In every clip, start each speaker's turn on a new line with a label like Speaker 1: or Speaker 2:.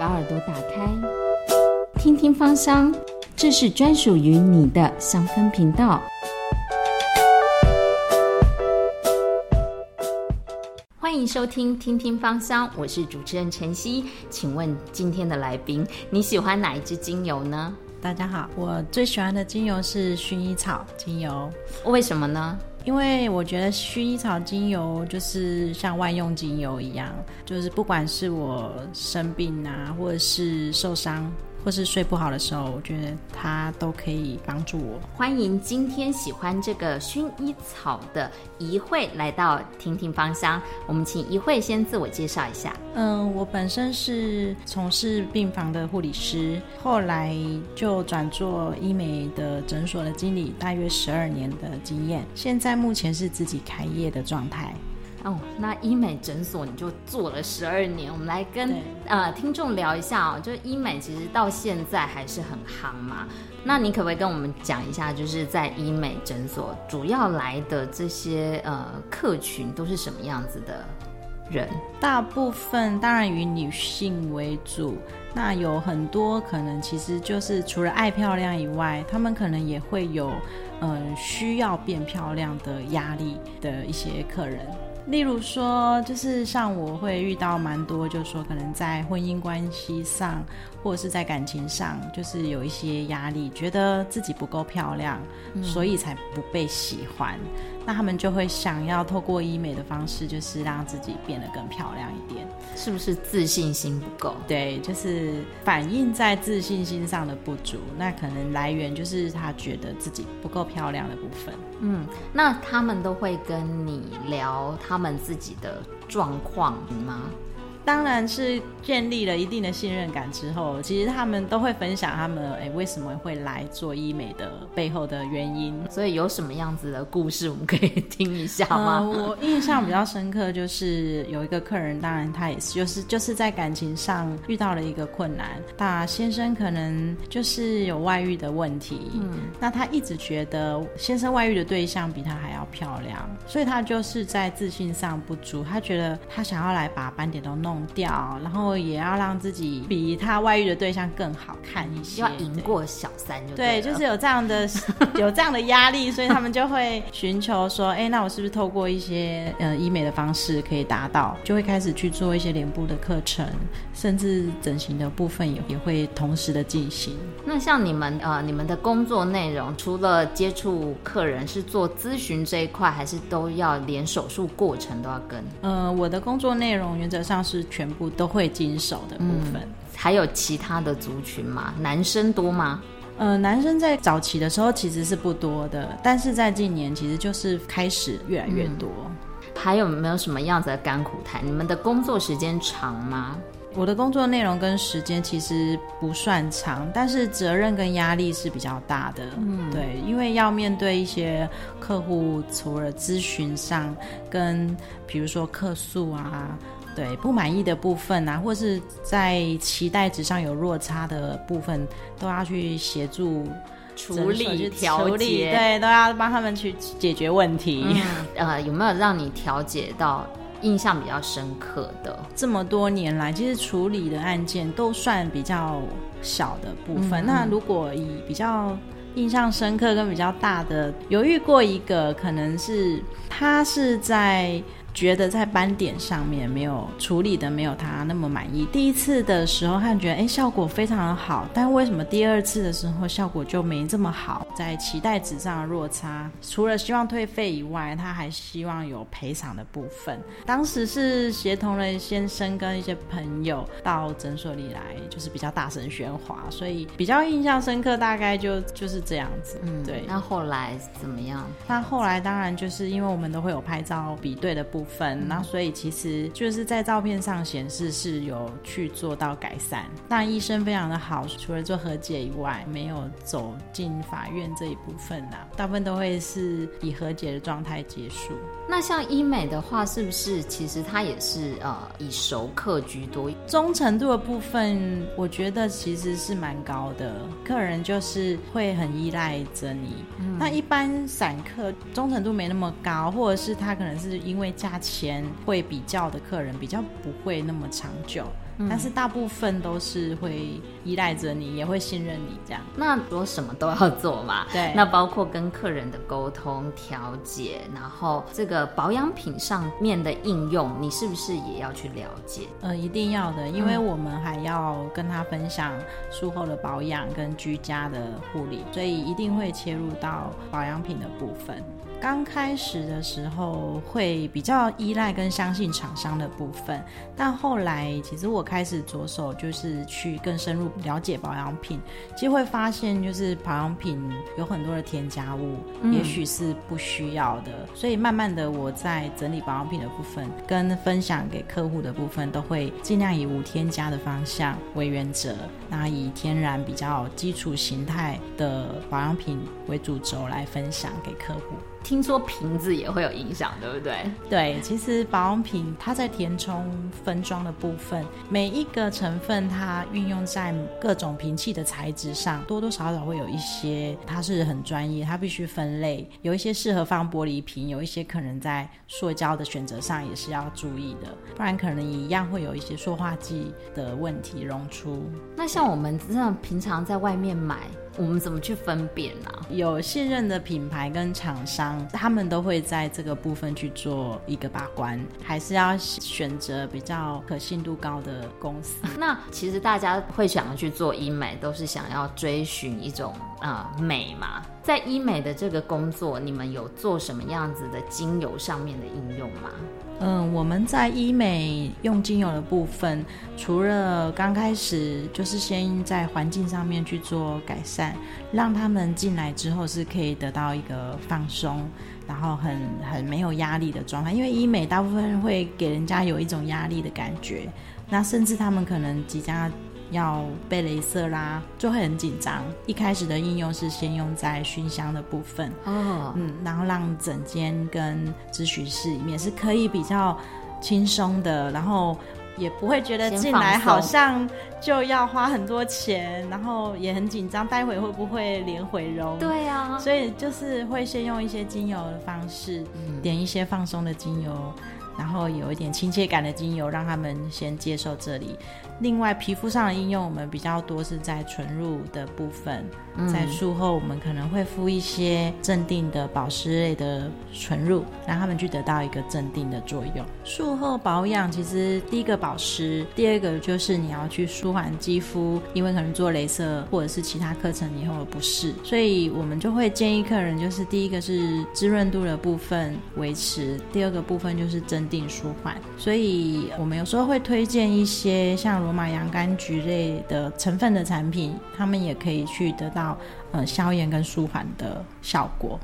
Speaker 1: 把耳朵打开，听听芳香，这是专属于你的香氛频道。欢迎收听《听听芳香》，我是主持人晨曦。请问今天的来宾，你喜欢哪一支精油呢？
Speaker 2: 大家好，我最喜欢的精油是薰衣草精油。
Speaker 1: 为什么呢？
Speaker 2: 因为我觉得薰衣草精油就是像万用精油一样，就是不管是我生病啊，或者是受伤。或是睡不好的时候，我觉得它都可以帮助我。
Speaker 1: 欢迎今天喜欢这个薰衣草的怡慧来到婷婷芳香。我们请怡慧先自我介绍一下。
Speaker 2: 嗯，我本身是从事病房的护理师，后来就转做医美的诊所的经理，大约十二年的经验。现在目前是自己开业的状态。
Speaker 1: 哦，那医美诊所你就做了十二年，我们来跟呃听众聊一下哦。就医美其实到现在还是很夯嘛，那你可不可以跟我们讲一下，就是在医美诊所主要来的这些呃客群都是什么样子的人？
Speaker 2: 大部分当然以女性为主，那有很多可能其实就是除了爱漂亮以外，他们可能也会有呃需要变漂亮的压力的一些客人。例如说，就是像我会遇到蛮多，就是说可能在婚姻关系上，或者是在感情上，就是有一些压力，觉得自己不够漂亮，所以才不被喜欢。那他们就会想要透过医美的方式，就是让自己变得更漂亮一点。
Speaker 1: 是不是自信心不够？
Speaker 2: 对，就是反映在自信心上的不足。那可能来源就是他觉得自己不够漂亮的部分。
Speaker 1: 嗯，那他们都会跟你聊他们自己的状况吗？
Speaker 2: 当然是建立了一定的信任感之后，其实他们都会分享他们哎为什么会来做医美的背后的原因。
Speaker 1: 所以有什么样子的故事，我们可以听一下吗？
Speaker 2: 我印象比较深刻，就是有一个客人，当然他也是，就是就是在感情上遇到了一个困难。那先生可能就是有外遇的问题，嗯，那他一直觉得先生外遇的对象比他还要漂亮，所以他就是在自信上不足。他觉得他想要来把斑点都弄。掉，然后也要让自己比他外遇的对象更好看一些，
Speaker 1: 要赢过小三就
Speaker 2: 对，就是有这样的 有这样的压力，所以他们就会寻求说，哎，那我是不是透过一些呃医美的方式可以达到？就会开始去做一些脸部的课程，甚至整形的部分也也会同时的进行。
Speaker 1: 那像你们呃，你们的工作内容除了接触客人是做咨询这一块，还是都要连手术过程都要跟？
Speaker 2: 呃，我的工作内容原则上是。全部都会经手的部分，
Speaker 1: 还有其他的族群吗？男生多吗？
Speaker 2: 呃，男生在早期的时候其实是不多的，但是在近年其实就是开始越来越多。
Speaker 1: 还有没有什么样子的甘苦谈？你们的工作时间长吗？
Speaker 2: 我的工作内容跟时间其实不算长，但是责任跟压力是比较大的。嗯，对，因为要面对一些客户，除了咨询上，跟比如说客诉啊。对不满意的部分啊，或是在期待值上有落差的部分，都要去协助
Speaker 1: 处理、调节，
Speaker 2: 对，都要帮他们去解决问题。
Speaker 1: 呃，有没有让你调解到印象比较深刻的？
Speaker 2: 这么多年来，其实处理的案件都算比较小的部分。那如果以比较印象深刻跟比较大的，犹豫过一个，可能是他是在。觉得在斑点上面没有处理的没有他那么满意。第一次的时候，他觉得哎效果非常的好，但为什么第二次的时候效果就没这么好？在期待值上的落差，除了希望退费以外，他还希望有赔偿的部分。当时是协同了先生跟一些朋友到诊所里来，就是比较大声喧哗，所以比较印象深刻，大概就就是这样子。嗯，对。
Speaker 1: 那后来怎么样？
Speaker 2: 那后来当然就是因为我们都会有拍照比对的部。部分，那所以其实就是在照片上显示是有去做到改善，但医生非常的好，除了做和解以外，没有走进法院这一部分呐，大部分都会是以和解的状态结束。
Speaker 1: 那像医美的话，是不是其实它也是呃以熟客居多？
Speaker 2: 忠诚度的部分，我觉得其实是蛮高的，客人就是会很依赖着你。那一般散客忠诚度没那么高，或者是他可能是因为价价钱会比较的客人比较不会那么长久。但是大部分都是会依赖着你，也会信任你这样。
Speaker 1: 那我什么都要做嘛？
Speaker 2: 对，
Speaker 1: 那包括跟客人的沟通调解，然后这个保养品上面的应用，你是不是也要去了解？
Speaker 2: 呃，一定要的，因为我们还要跟他分享术后的保养跟居家的护理，所以一定会切入到保养品的部分。刚开始的时候会比较依赖跟相信厂商的部分，但后来其实我开始着手就是去更深入了解保养品，其实会发现就是保养品有很多的添加物，也许是不需要的，所以慢慢的我在整理保养品的部分跟分享给客户的部分，都会尽量以无添加的方向为原则，那以天然比较基础形态的保养品为主轴来分享给客户。
Speaker 1: 听说瓶子也会有影响，对不对？
Speaker 2: 对，其实保养品它在填充分装的部分，每一个成分它运用在各种瓶器的材质上，多多少少会有一些，它是很专业，它必须分类，有一些适合放玻璃瓶，有一些可能在塑胶的选择上也是要注意的，不然可能一样会有一些塑化剂的问题溶出。
Speaker 1: 那像我们这样平常在外面买。我们怎么去分辨呢？
Speaker 2: 有信任的品牌跟厂商，他们都会在这个部分去做一个把关，还是要选择比较可信度高的公司。
Speaker 1: 那其实大家会想要去做医美，都是想要追寻一种啊美嘛。在医美的这个工作，你们有做什么样子的精油上面的应用吗？
Speaker 2: 嗯，我们在医美用精油的部分，除了刚开始就是先在环境上面去做改善，让他们进来之后是可以得到一个放松，然后很很没有压力的状态。因为医美大部分会给人家有一种压力的感觉，那甚至他们可能即将。要被镭射啦，就会很紧张。一开始的应用是先用在熏香的部分，哦，嗯，然后让整间跟咨询室里面是可以比较轻松的，然后也不会觉得进来好像就要花很多钱，然后也很紧张，待会会不会脸毁容？
Speaker 1: 对啊，
Speaker 2: 所以就是会先用一些精油的方式，点一些放松的精油，然后有一点亲切感的精油，让他们先接受这里。另外，皮肤上的应用我们比较多是在唇乳的部分，在术后我们可能会敷一些镇定的保湿类的唇乳，让他们去得到一个镇定的作用。术后保养其实第一个保湿，第二个就是你要去舒缓肌肤，因为可能做镭射或者是其他课程以后的不适，所以我们就会建议客人就是第一个是滋润度的部分维持，第二个部分就是镇定舒缓。所以我们有时候会推荐一些像。罗马洋甘菊类的成分的产品，他们也可以去得到呃消炎跟舒缓的效果。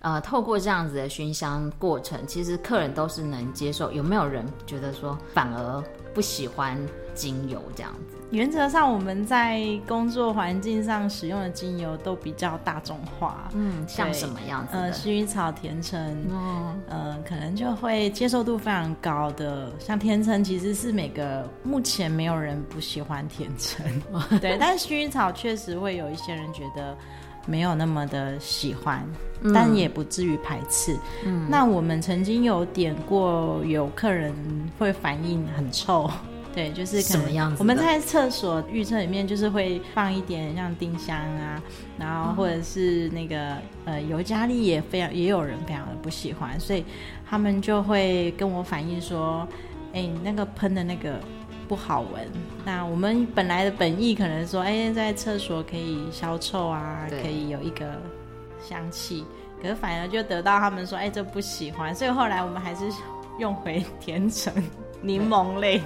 Speaker 1: 呃，透过这样子的熏香过程，其实客人都是能接受。有没有人觉得说反而不喜欢精油这样子？
Speaker 2: 原则上，我们在工作环境上使用的精油都比较大众化。
Speaker 1: 嗯，像什么样子？呃，
Speaker 2: 薰衣草、甜橙，嗯，呃，可能就会接受度非常高的。像甜橙，其实是每个目前没有人不喜欢甜橙。对，但是薰衣草确实会有一些人觉得没有那么的喜欢，但也不至于排斥。嗯，那我们曾经有点过，有客人会反应很臭。对，就是
Speaker 1: 什么样子？
Speaker 2: 我们在厕所浴厕里面，就是会放一点像丁香啊，然后或者是那个呃尤加利，也非常也有人非常的不喜欢，所以他们就会跟我反映说：“哎，你那个喷的那个不好闻。”那我们本来的本意可能说：“哎，在厕所可以消臭啊，可以有一个香气。”可是反而就得到他们说：“哎，这不喜欢。”所以后来我们还是用回甜橙、柠檬类的。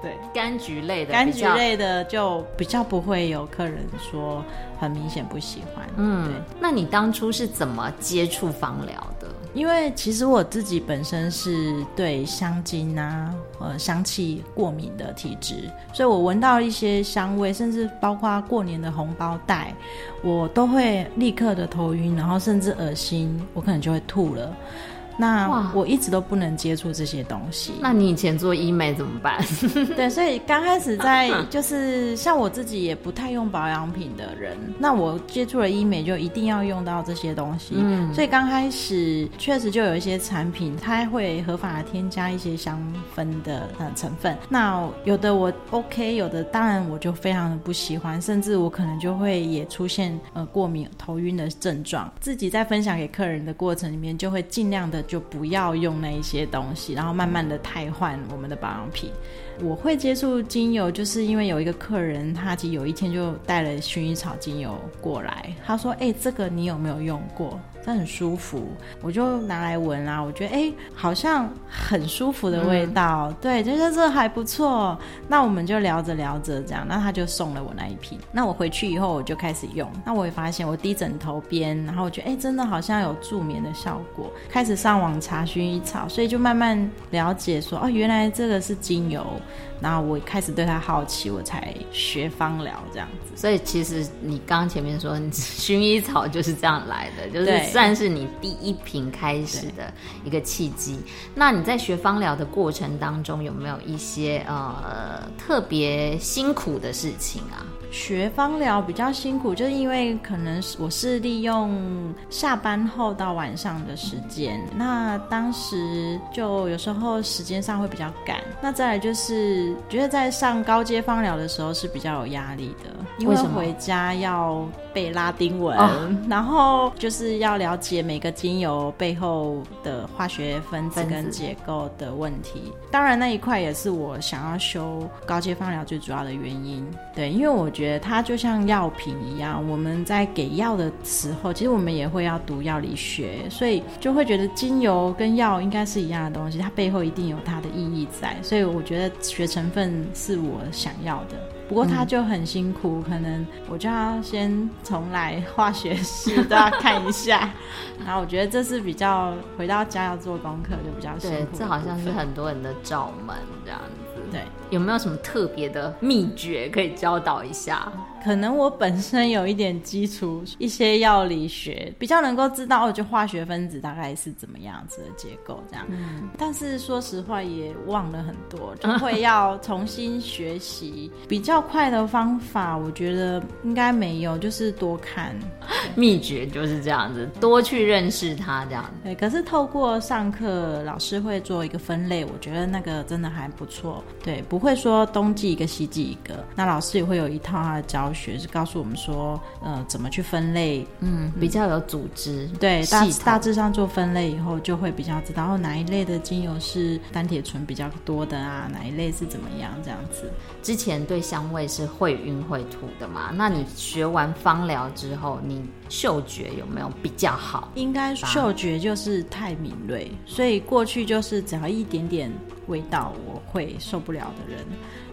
Speaker 2: 对，
Speaker 1: 柑橘类的，
Speaker 2: 柑橘类的就比较不会有客人说很明显不喜欢。嗯，对。
Speaker 1: 那你当初是怎么接触芳疗的？
Speaker 2: 因为其实我自己本身是对香精啊、呃香气过敏的体质，所以我闻到一些香味，甚至包括过年的红包袋，我都会立刻的头晕，然后甚至恶心，我可能就会吐了。那我一直都不能接触这些东西。
Speaker 1: 那你以前做医美怎么办？
Speaker 2: 对，所以刚开始在 就是像我自己也不太用保养品的人，那我接触了医美就一定要用到这些东西。嗯，所以刚开始确实就有一些产品，它会合法的添加一些香氛的呃成分。那有的我 OK，有的当然我就非常的不喜欢，甚至我可能就会也出现呃过敏、头晕的症状。自己在分享给客人的过程里面，就会尽量的。就不要用那一些东西，然后慢慢的汰换我们的保养品。我会接触精油，就是因为有一个客人，他其实有一天就带了薰衣草精油过来，他说：“哎，这个你有没有用过？这很舒服。”我就拿来闻啊，我觉得哎，好像很舒服的味道，对，觉得这还不错。那我们就聊着聊着这样，那他就送了我那一瓶。那我回去以后我就开始用，那我也发现我低枕头边，然后我觉得哎，真的好像有助眠的效果。开始上网查薰衣草，所以就慢慢了解说，哦，原来这个是精油。然后我开始对他好奇，我才学芳疗这样子。
Speaker 1: 所以其实你刚刚前面说薰衣草就是这样来的，就是算是你第一瓶开始的一个契机。那你在学芳疗的过程当中，有没有一些呃特别辛苦的事情啊？
Speaker 2: 学芳疗比较辛苦，就是因为可能我是利用下班后到晚上的时间，那当时就有时候时间上会比较赶。那再来就是觉得在上高阶芳疗的时候是比较有压力的，因为回家要背拉丁文，然后就是要了解每个精油背后的化学分子跟结构的问题。当然那一块也是我想要修高阶芳疗最主要的原因。对，因为我。觉得它就像药品一样，我们在给药的时候，其实我们也会要读药理学，所以就会觉得精油跟药应该是一样的东西，它背后一定有它的意义在，所以我觉得学成分是我想要的。不过它就很辛苦，可能我就要先重来化学系都要看一下，然后我觉得这是比较回到家要做功课就比较辛苦。
Speaker 1: 对，这好像是很多人的罩门这样子。
Speaker 2: 对，
Speaker 1: 有没有什么特别的秘诀可以教导一下？
Speaker 2: 可能我本身有一点基础，一些药理学比较能够知道，就化学分子大概是怎么样子的结构这样。嗯，但是说实话也忘了很多，就会要重新学习。比较快的方法，我觉得应该没有，就是多看。
Speaker 1: 秘诀就是这样子，多去认识它这样。
Speaker 2: 对，可是透过上课，老师会做一个分类，我觉得那个真的还不错。对，不会说冬季一个西季一个，那老师也会有一套他的教学，是告诉我们说，呃，怎么去分类，
Speaker 1: 嗯，比较有组织，
Speaker 2: 对，大大致上做分类以后，就会比较知道哪一类的精油是单铁醇比较多的啊，哪一类是怎么样这样子。
Speaker 1: 之前对香味是会晕会吐的嘛？那你学完芳疗之后，你嗅觉有没有比较好？
Speaker 2: 应该嗅觉就是太敏锐，所以过去就是只要一点点味道，我会受不了的人。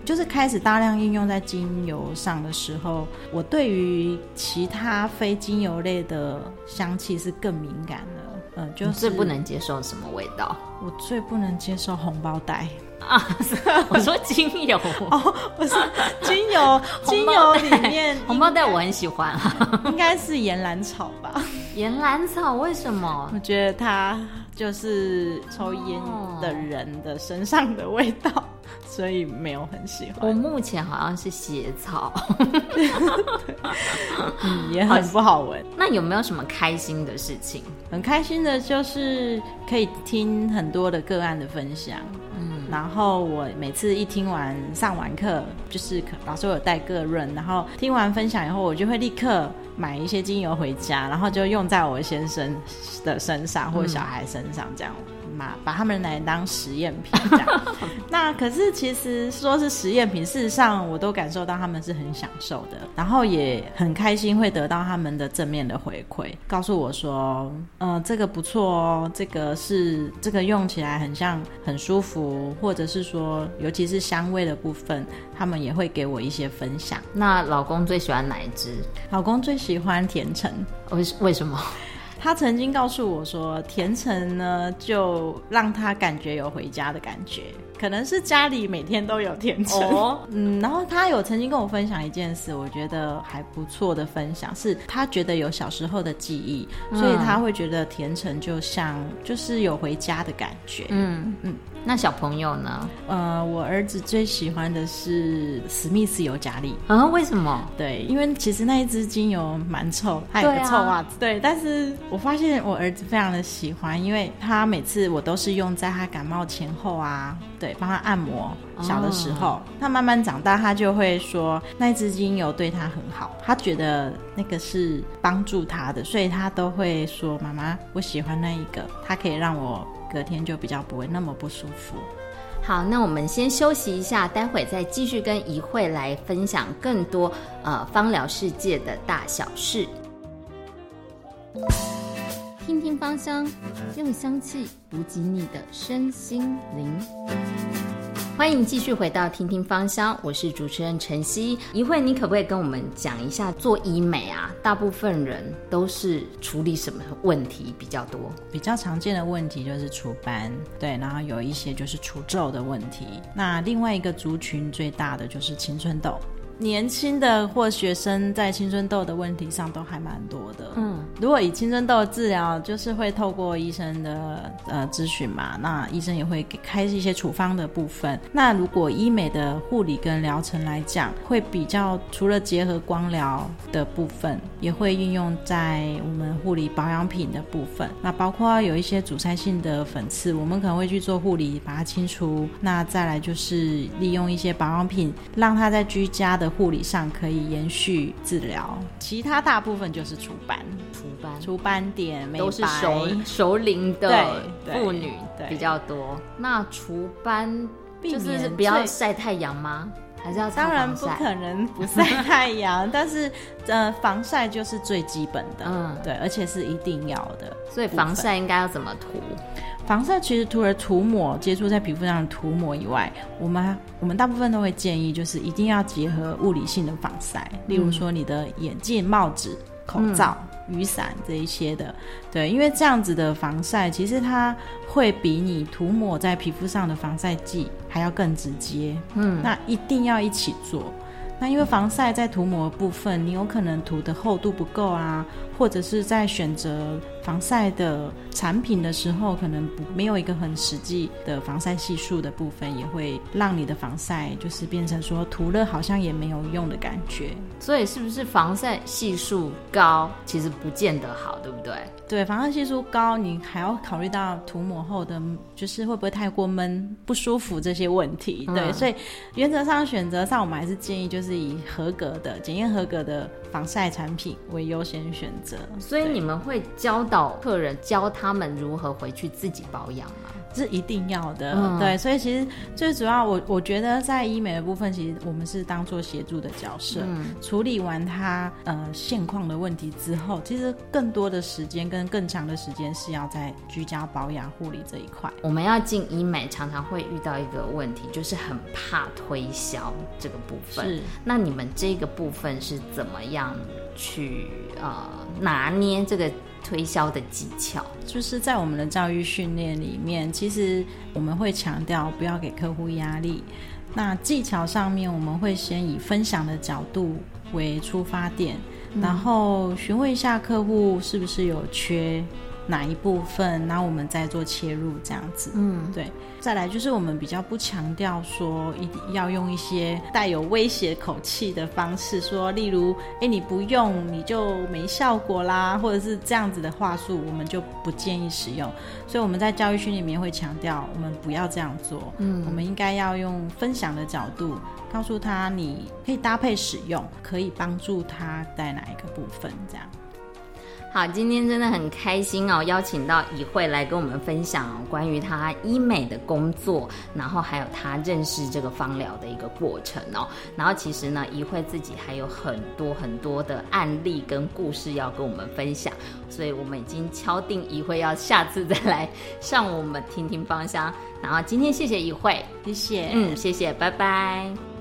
Speaker 2: 就是开始大量应用在精油上的时候，我对于其他非精油类的香气是更敏感的。嗯，就是
Speaker 1: 最不能接受什么味道？
Speaker 2: 我最不能接受红包袋。
Speaker 1: 啊，我说精油
Speaker 2: 哦，不是精油，精油里面
Speaker 1: 红包袋我很喜欢，
Speaker 2: 应该是岩兰草吧？
Speaker 1: 岩兰草为什么？
Speaker 2: 我觉得它就是抽烟的人的身上的味道，所以没有很喜欢。
Speaker 1: 我目前好像是血草，
Speaker 2: 嗯，也很不好闻。
Speaker 1: 那有没有什么开心的事情？
Speaker 2: 很开心的就是可以听很多的个案的分享。然后我每次一听完上完课，就是老师有带个润，然后听完分享以后，我就会立刻买一些精油回家，然后就用在我先生的身上或小孩身上，这样。嘛，把他们来当实验品这样。那可是其实说是实验品，事实上我都感受到他们是很享受的，然后也很开心会得到他们的正面的回馈，告诉我说，嗯，这个不错哦，这个是这个用起来很像很舒服，或者是说，尤其是香味的部分，他们也会给我一些分享。
Speaker 1: 那老公最喜欢哪一支？
Speaker 2: 老公最喜欢甜橙，
Speaker 1: 为为什么？
Speaker 2: 他曾经告诉我说，甜橙呢，就让他感觉有回家的感觉。可能是家里每天都有甜橙。哦，嗯，然后他有曾经跟我分享一件事，我觉得还不错的分享，是他觉得有小时候的记忆，所以他会觉得甜橙就像就是有回家的感觉。嗯
Speaker 1: 嗯。那小朋友呢？
Speaker 2: 呃，我儿子最喜欢的是史密斯尤加利。
Speaker 1: 啊，为什么？
Speaker 2: 对，因为其实那一支精油蛮臭，还有个臭袜子。对，但是我发现我儿子非常的喜欢，因为他每次我都是用在他感冒前后啊，对，帮他按摩。小的时候，他慢慢长大，他就会说那支精油对他很好，他觉得那个是帮助他的，所以他都会说：“妈妈，我喜欢那一个，它可以让我。”隔天就比较不会那么不舒服。
Speaker 1: 好，那我们先休息一下，待会再继续跟怡慧来分享更多呃芳疗世界的大小事。听听芳香，用香气补给你的身心灵。欢迎继续回到听听芳香，我是主持人晨曦。一会你可不可以跟我们讲一下做医美啊？大部分人都是处理什么问题比较多？
Speaker 2: 比较常见的问题就是除斑，对，然后有一些就是除皱的问题。那另外一个族群最大的就是青春痘。年轻的或学生在青春痘的问题上都还蛮多的。嗯，如果以青春痘治疗，就是会透过医生的呃咨询嘛，那医生也会给开一些处方的部分。那如果医美的护理跟疗程来讲，会比较除了结合光疗的部分，也会运用在我们护理保养品的部分。那包括有一些阻塞性的粉刺，我们可能会去做护理把它清除。那再来就是利用一些保养品，让它在居家的。护理上可以延续治疗，其他大部分就是除斑、
Speaker 1: 除斑、
Speaker 2: 除斑点，
Speaker 1: 都是熟熟龄的妇女比较多。那除斑就是不要晒太阳吗？还是要
Speaker 2: 当然不可能不晒太阳，但是呃，防晒就是最基本的，嗯，对，而且是一定要的。
Speaker 1: 所以防晒应该要怎么涂？
Speaker 2: 防晒其实除了涂抹接触在皮肤上的涂抹以外，我们我们大部分都会建议，就是一定要结合物理性的防晒，例如说你的眼镜、帽子、口罩、雨伞这一些的，对，因为这样子的防晒其实它会比你涂抹在皮肤上的防晒剂还要更直接。嗯，那一定要一起做。那因为防晒在涂抹部分，你有可能涂的厚度不够啊，或者是在选择。防晒的产品的时候，可能不没有一个很实际的防晒系数的部分，也会让你的防晒就是变成说涂了好像也没有用的感觉。
Speaker 1: 所以是不是防晒系数高，其实不见得好，对不对？
Speaker 2: 对，防晒系数高，你还要考虑到涂抹后的就是会不会太过闷、不舒服这些问题。对，所以原则上选择上，我们还是建议就是以合格的、检验合格的防晒产品为优先选择。
Speaker 1: 所以你们会教导。客人教他们如何回去自己保养吗？
Speaker 2: 是一定要的，对。所以其实最主要，我我觉得在医美的部分，其实我们是当做协助的角色。处理完他呃现况的问题之后，其实更多的时间跟更长的时间是要在居家保养护理这一块。
Speaker 1: 我们要进医美，常常会遇到一个问题，就是很怕推销这个部分。是。那你们这个部分是怎么样去呃拿捏这个？推销的技巧，
Speaker 2: 就是在我们的教育训练里面，其实我们会强调不要给客户压力。那技巧上面，我们会先以分享的角度为出发点，然后询问一下客户是不是有缺。哪一部分，然后我们再做切入，这样子。嗯，对。再来就是我们比较不强调说一定要用一些带有威胁口气的方式，说例如，哎，你不用你就没效果啦，或者是这样子的话术，我们就不建议使用。所以我们在教育训练里面会强调，我们不要这样做。嗯，我们应该要用分享的角度，告诉他你可以搭配使用，可以帮助他在哪一个部分这样。
Speaker 1: 好，今天真的很开心哦，邀请到怡慧来跟我们分享关于她医美的工作，然后还有她认识这个芳疗的一个过程哦。然后其实呢，怡慧自己还有很多很多的案例跟故事要跟我们分享，所以我们已经敲定怡慧要下次再来上我们听听芳香。然后今天谢谢怡慧，
Speaker 2: 谢谢，
Speaker 1: 嗯，谢谢，拜拜。